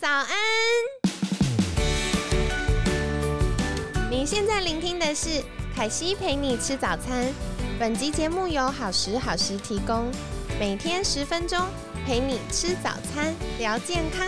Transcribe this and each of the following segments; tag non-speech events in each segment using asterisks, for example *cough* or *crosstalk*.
早安！你现在聆听的是凯西陪你吃早餐。本集节目由好时好时提供，每天十分钟陪你吃早餐，聊健康。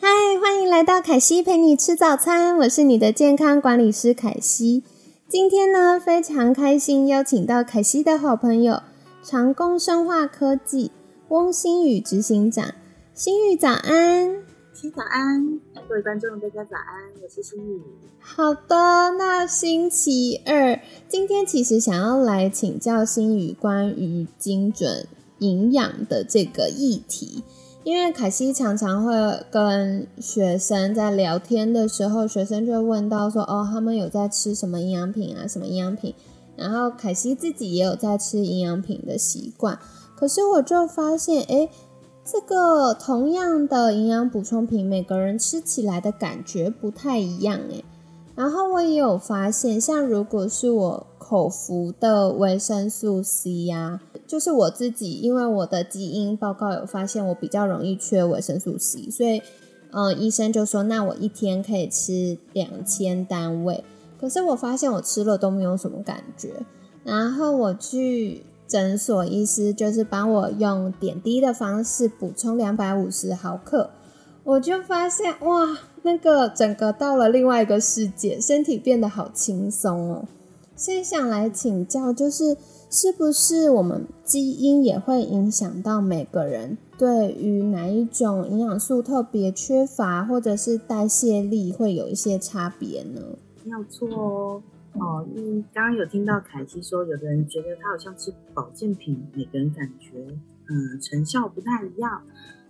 嗨，欢迎来到凯西陪你吃早餐，我是你的健康管理师凯西。今天呢，非常开心邀请到凯西的好朋友长工生化科技翁新宇执行长。新宇早安，新早安，各位观众大家早安，我是新宇。好的，那星期二，今天其实想要来请教新宇关于精准营养的这个议题。因为凯西常常会跟学生在聊天的时候，学生就会问到说：“哦，他们有在吃什么营养品啊？什么营养品？”然后凯西自己也有在吃营养品的习惯。可是我就发现，哎，这个同样的营养补充品，每个人吃起来的感觉不太一样，哎。然后我也有发现，像如果是我。口服的维生素 C 呀，就是我自己，因为我的基因报告有发现我比较容易缺维生素 C，所以，嗯，医生就说那我一天可以吃两千单位。可是我发现我吃了都没有什么感觉。然后我去诊所，医师就是帮我用点滴的方式补充两百五十毫克，我就发现哇，那个整个到了另外一个世界，身体变得好轻松哦。所以想来请教，就是是不是我们基因也会影响到每个人对于哪一种营养素特别缺乏，或者是代谢力会有一些差别呢？没有错哦，哦，嗯，刚刚有听到凯西说，有的人觉得他好像吃保健品，每个人感觉嗯成效不太一样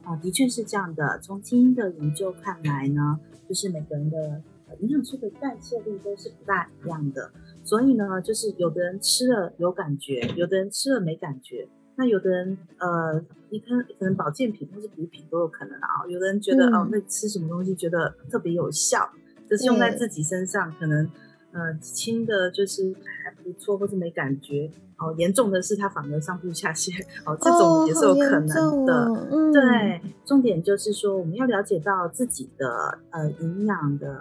啊，的确是这样的。从基因的研究看来呢，就是每个人的营养素的代谢率都是不大一样的。所以呢，就是有的人吃了有感觉，有的人吃了没感觉。那有的人，呃，你看可能保健品或是补品都有可能啊。有的人觉得哦，那吃什么东西觉得特别有效，就是用在自己身上，可能呃轻的就是还不错，或是没感觉。哦，严重的是它反而上吐下泻，哦，这种也是有可能的。对，重点就是说我们要了解到自己的呃营养的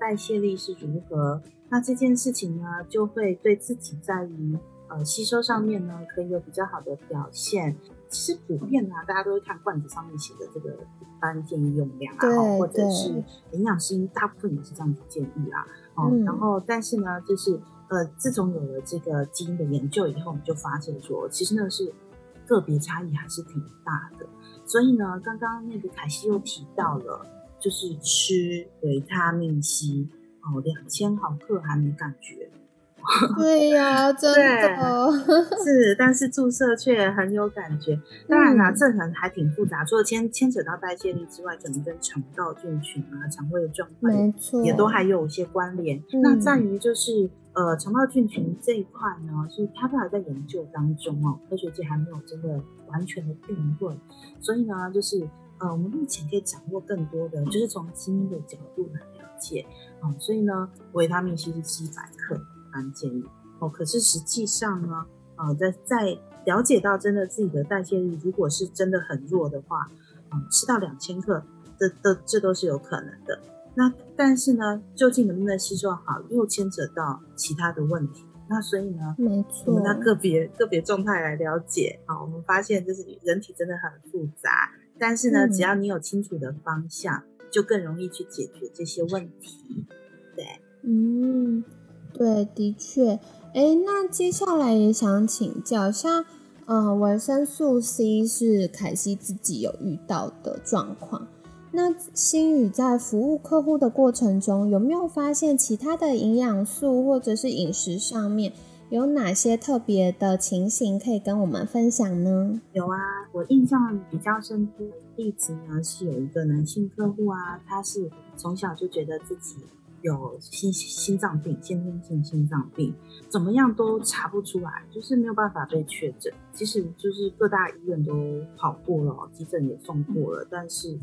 代谢力是如何。那这件事情呢，就会对自己在于呃吸收上面呢，可以有比较好的表现。其实普遍啊，大家都会看罐子上面写的这个一般建议用量啊，或者是营养师大部分也是这样子建议啊。哦，然后但是呢，就是呃，自从有了这个基因的研究以后，我们就发现说，其实呢是个别差异还是挺大的。所以呢，刚刚那个凯西又提到了，就是吃维他命 C。哦，两千毫克还没感觉，*laughs* 对呀，真的 *laughs* 是，但是注射却很有感觉。当然啦，这可能还挺复杂，除了牵牵扯到代谢力之外，可能跟肠道菌群啊、肠胃的状况，也都还有一些关联。那在于就是呃，肠道菌群这一块呢，是它都还在研究当中哦，科学界还没有真的完全的定论。所以呢，就是呃，我们目前可以掌握更多的，就是从基因的角度来了解。哦，所以呢，维他命 C 是七百克，蛮建议哦。可是实际上呢，啊，在在了解到真的自己的代谢率，如果是真的很弱的话，嗯，吃到两千克，这这这都是有可能的。那但是呢，究竟能不能吸收好，又牵扯到其他的问题。那所以呢，没错，我们拿个别个别状态来了解啊，我们发现就是人体真的很复杂，但是呢，只要你有清楚的方向。就更容易去解决这些问题，对，嗯，对，的确，哎，那接下来也想请教，像，嗯，维生素 C 是凯西自己有遇到的状况，那新宇在服务客户的过程中，有没有发现其他的营养素或者是饮食上面？有哪些特别的情形可以跟我们分享呢？有啊，我印象比较深的例子呢，是有一个男性客户啊，他是从小就觉得自己有心心脏病，先天性心脏病，怎么样都查不出来，就是没有办法被确诊。即使就是各大医院都跑过了，急诊也送过了，但是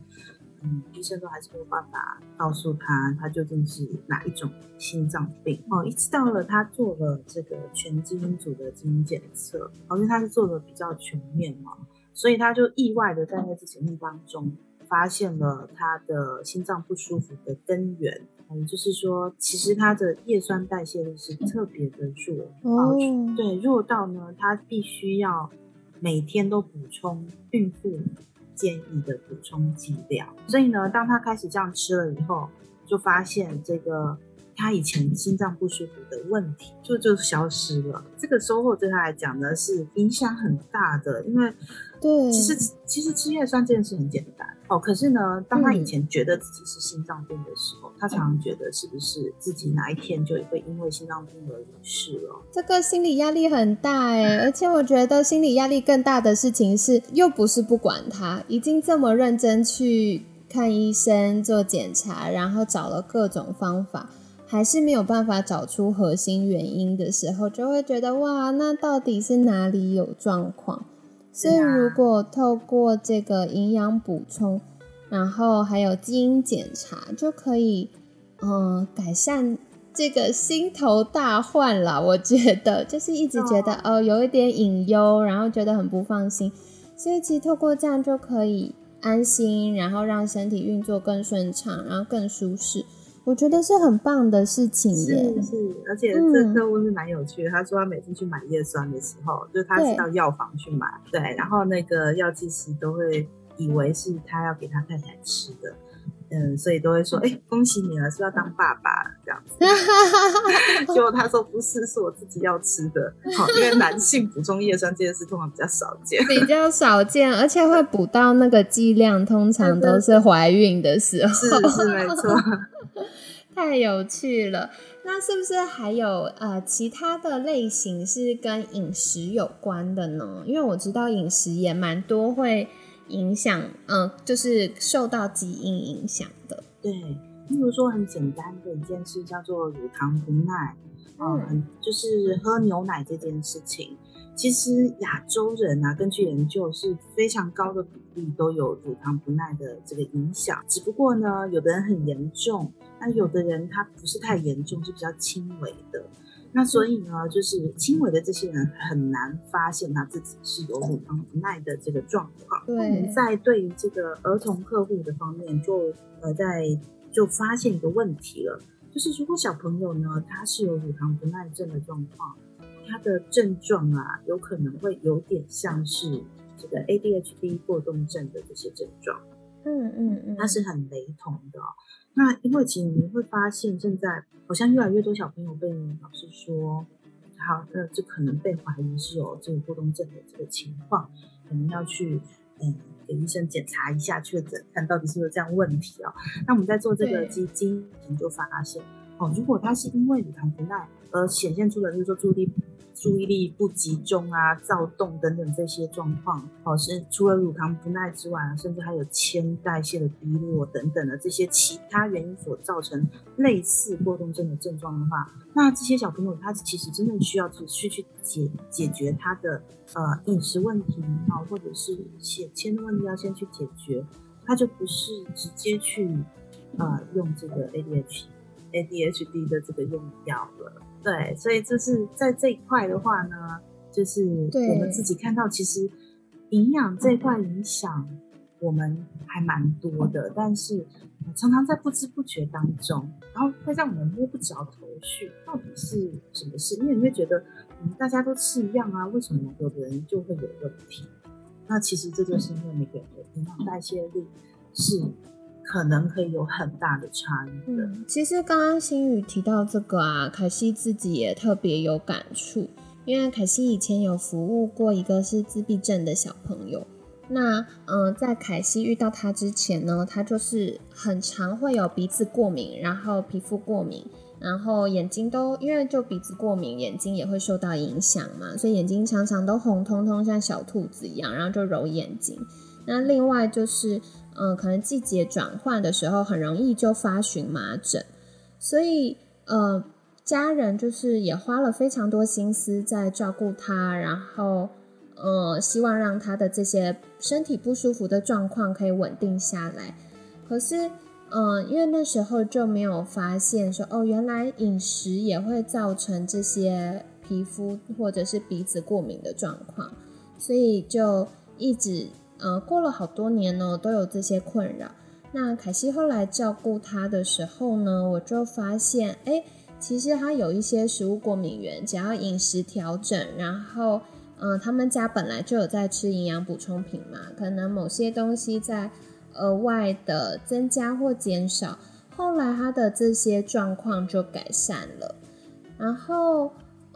嗯，医生都还是没有办法告诉他他究竟是哪一种心脏病哦。一直到了他做了这个全基因组的基因检测，哦，因为他是做的比较全面嘛，所以他就意外的在那次检验当中发现了他的心脏不舒服的根源。嗯，就是说，其实它的叶酸代谢率是特别的弱哦，对，弱到呢，它必须要每天都补充孕妇建议的补充剂量。所以呢，当他开始这样吃了以后，就发现这个他以前心脏不舒服的问题就就消失了。这个收获对他来讲呢是影响很大的，因为对，其实其实吃叶酸这件事很简单。哦，可是呢，当他以前觉得自己是心脏病的时候，他常常觉得是不是自己哪一天就会因为心脏病而离世了？这个心理压力很大哎，而且我觉得心理压力更大的事情是，又不是不管他，已经这么认真去看医生做检查，然后找了各种方法，还是没有办法找出核心原因的时候，就会觉得哇，那到底是哪里有状况？所以，如果透过这个营养补充，然后还有基因检查，就可以，嗯，改善这个心头大患了。我觉得，就是一直觉得 *laughs* 哦，有一点隐忧，然后觉得很不放心。所以，其实透过这样就可以安心，然后让身体运作更顺畅，然后更舒适。我觉得是很棒的事情耶，是，而且这客户是蛮有趣的。他说他每次去买叶酸的时候，就是他是到药房去买，对，然后那个药剂师都会以为是他要给他太太吃的，嗯，所以都会说，哎，恭喜你了，是要当爸爸了这样子。*laughs* 结果他说不是，是我自己要吃的。好，因为男性补充叶酸这件事通常比较少见，比较少见，而且会补到那个剂量，通常都是怀孕的时候，是是没错。*laughs* 太有趣了，那是不是还有呃其他的类型是跟饮食有关的呢？因为我知道饮食也蛮多会影响，嗯，就是受到基因影响的。对，例如说很简单的一件事叫做乳糖不耐，嗯，就是喝牛奶这件事情。其实亚洲人啊，根据研究是非常高的比例都有乳糖不耐的这个影响。只不过呢，有的人很严重，那有的人他不是太严重，是比较轻微的。那所以呢，就是轻微的这些人很难发现他自己是有乳糖不耐的这个状况。对。我们在对于这个儿童客户的方面，就呃在就发现一个问题了，就是如果小朋友呢他是有乳糖不耐症的状况。它的症状啊，有可能会有点像是这个 ADHD 过动症的这些症状，嗯嗯嗯，它是很雷同的。那因为其实你会发现，现在好像越来越多小朋友被老师说，好，那这可能被怀疑是有这个过动症的这个情况，可能要去嗯给医生检查一下确诊，看到底是不是这样问题哦。那我们在做这个基因就发现，哦，如果他是因为乳糖不耐而显现出的，就是说注意力。注意力不集中啊、躁动等等这些状况，哦，是除了乳糖不耐之外，甚至还有铅代谢的低落等等的这些其他原因所造成类似过动症的症状的话，那这些小朋友他其实真正需要持续去解解决他的呃饮食问题啊，或者是血铅的问题要先去解决，他就不是直接去呃用这个 ADHD ADHD 的这个用药了。对，所以就是在这一块的话呢，就是我们自己看到，其实营养这一块影响我们还蛮多的，但是常常在不知不觉当中，然后会让我们摸不着头绪，到底是什么事？因为你会觉得，嗯，大家都吃一样啊，为什么有的人就会有问题？那其实这就是因为每个人的营养代谢力是。可能可以有很大的差异的。其实刚刚新宇提到这个啊，凯西自己也特别有感触，因为凯西以前有服务过一个是自闭症的小朋友。那嗯，在凯西遇到他之前呢，他就是很常会有鼻子过敏，然后皮肤过敏，然后眼睛都因为就鼻子过敏，眼睛也会受到影响嘛，所以眼睛常常都红彤彤，像小兔子一样，然后就揉眼睛。那另外就是。嗯，可能季节转换的时候很容易就发荨麻疹，所以呃，家人就是也花了非常多心思在照顾他，然后呃，希望让他的这些身体不舒服的状况可以稳定下来。可是，嗯，因为那时候就没有发现说，哦，原来饮食也会造成这些皮肤或者是鼻子过敏的状况，所以就一直，呃，过了好多年呢，都有这些困扰。那凯西后来照顾他的时候呢，我就发现，哎，其实他有一些食物过敏源，只要饮食调整，然后，嗯，他们家本来就有在吃营养补充品嘛，可能某些东西在额外的增加或减少，后来他的这些状况就改善了，然后。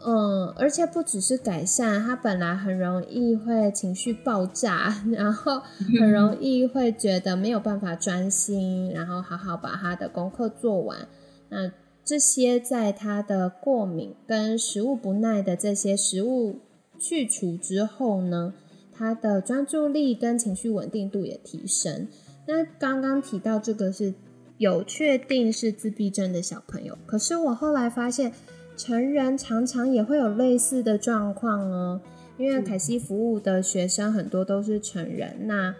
嗯，而且不只是改善，他本来很容易会情绪爆炸，*laughs* 然后很容 *laughs* 易会觉得没有办法专心，然后好好把他的功课做完。那这些在他的过敏跟食物不耐的这些食物去除之后呢，他的专注力跟情绪稳定度也提升。那刚刚提到这个是有确定是自闭症的小朋友，可是我后来发现。成人常常也会有类似的状况哦，因为凯西服务的学生很多都是成人，那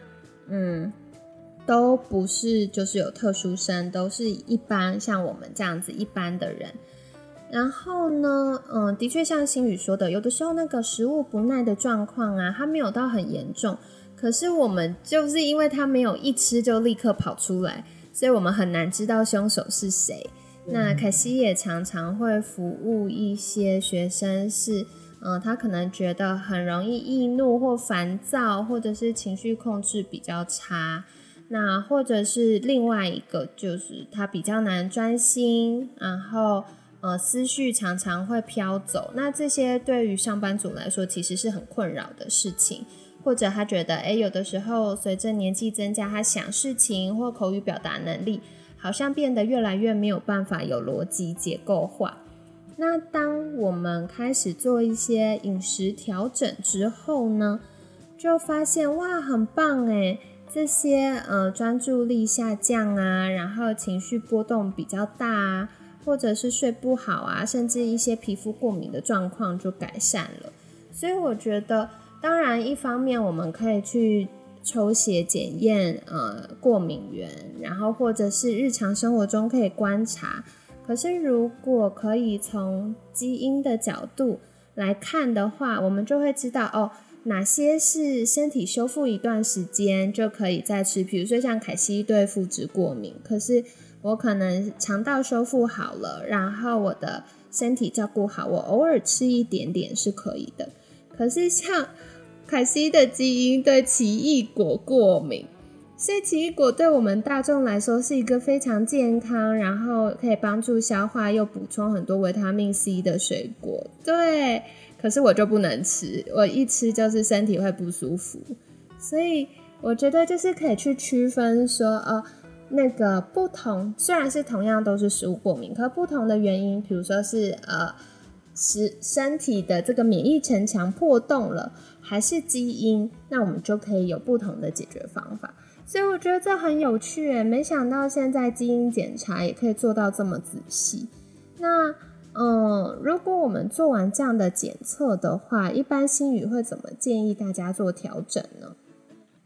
嗯，都不是就是有特殊生，都是一般像我们这样子一般的人。然后呢，嗯，的确像心宇说的，有的时候那个食物不耐的状况啊，它没有到很严重，可是我们就是因为他没有一吃就立刻跑出来，所以我们很难知道凶手是谁。那凯西也常常会服务一些学生，是，嗯，他可能觉得很容易易怒或烦躁，或者是情绪控制比较差，那或者是另外一个就是他比较难专心，然后呃思绪常常会飘走，那这些对于上班族来说其实是很困扰的事情，或者他觉得，哎，有的时候随着年纪增加，他想事情或口语表达能力。好像变得越来越没有办法有逻辑结构化。那当我们开始做一些饮食调整之后呢，就发现哇，很棒诶，这些呃专注力下降啊，然后情绪波动比较大啊，或者是睡不好啊，甚至一些皮肤过敏的状况就改善了。所以我觉得，当然一方面我们可以去。抽血检验，呃，过敏源，然后或者是日常生活中可以观察。可是如果可以从基因的角度来看的话，我们就会知道哦，哪些是身体修复一段时间就可以再吃。比如说像凯西对麸质过敏，可是我可能肠道修复好了，然后我的身体照顾好，我偶尔吃一点点是可以的。可是像凯西的基因对奇异果过敏，所以奇异果对我们大众来说是一个非常健康，然后可以帮助消化又补充很多维他命 C 的水果。对，可是我就不能吃，我一吃就是身体会不舒服。所以我觉得就是可以去区分说，呃，那个不同虽然是同样都是食物过敏，可不同的原因，比如说是呃。使身体的这个免疫城墙破洞了，还是基因，那我们就可以有不同的解决方法。所以我觉得这很有趣诶，没想到现在基因检查也可以做到这么仔细。那嗯，如果我们做完这样的检测的话，一般心语会怎么建议大家做调整呢？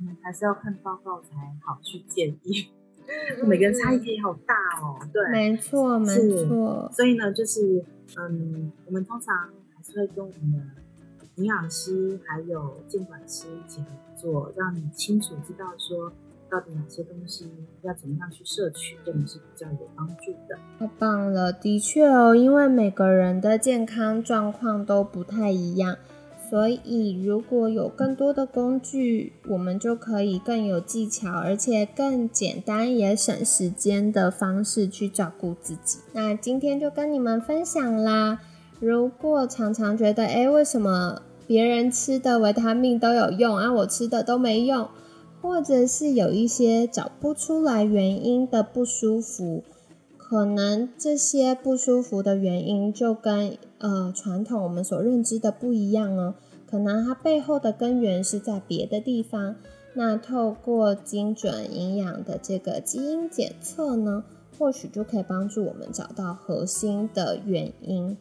嗯，还是要看报告才好去建议。*laughs* 每个人差异好大哦。对，没错，没错。所以呢，就是。嗯，我们通常还是会跟我们的营养师还有监管师一起合作，让你清楚知道说到底哪些东西要怎么样去摄取，对你是比较有帮助的。太棒了，的确哦，因为每个人的健康状况都不太一样。所以，如果有更多的工具，我们就可以更有技巧，而且更简单也省时间的方式去照顾自己。那今天就跟你们分享啦。如果常常觉得，哎，为什么别人吃的维他命都有用啊，我吃的都没用，或者是有一些找不出来原因的不舒服。可能这些不舒服的原因就跟呃传统我们所认知的不一样哦，可能它背后的根源是在别的地方。那透过精准营养的这个基因检测呢，或许就可以帮助我们找到核心的原因。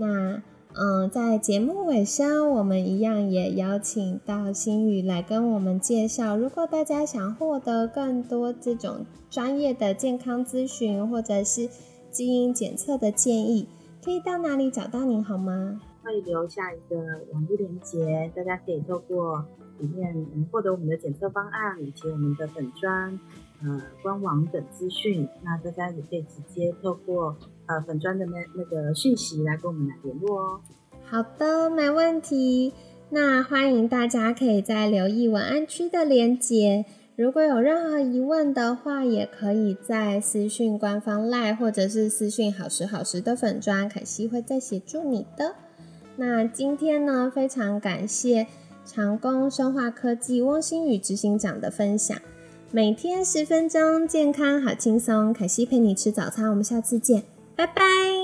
那嗯，在节目尾声，我们一样也邀请到新宇来跟我们介绍。如果大家想获得更多这种专业的健康咨询，或者是基因检测的建议，可以到哪里找到您好吗？会留下一个网络连接，大家可以透过里面获得我们的检测方案以及我们的粉砖、呃官网等资讯。那大家也可以直接透过。呃，粉砖的那那个讯息来跟我们来联络哦。好的，没问题。那欢迎大家可以在留意文案区的连接。如果有任何疑问的话，也可以在私讯官方赖或者是私讯好时好时的粉砖，凯西会再协助你的。那今天呢，非常感谢长工生化科技翁新宇执行长的分享。每天十分钟，健康好轻松。凯西陪你吃早餐，我们下次见。拜拜。